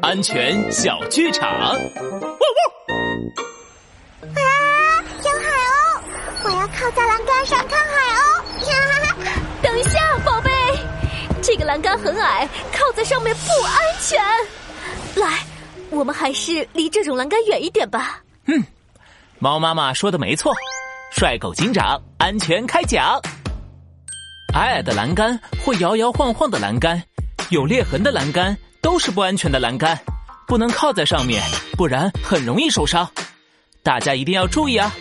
安全小剧场。汪汪！啊，有海鸥！我要靠在栏杆上看海鸥。等一下，宝贝，这个栏杆很矮，靠在上面不安全。来，我们还是离这种栏杆远一点吧。嗯，猫妈妈说的没错。帅狗警长，安全开讲。矮矮的栏杆或摇摇晃晃的栏杆，有裂痕的栏杆都是不安全的栏杆，不能靠在上面，不然很容易受伤。大家一定要注意啊！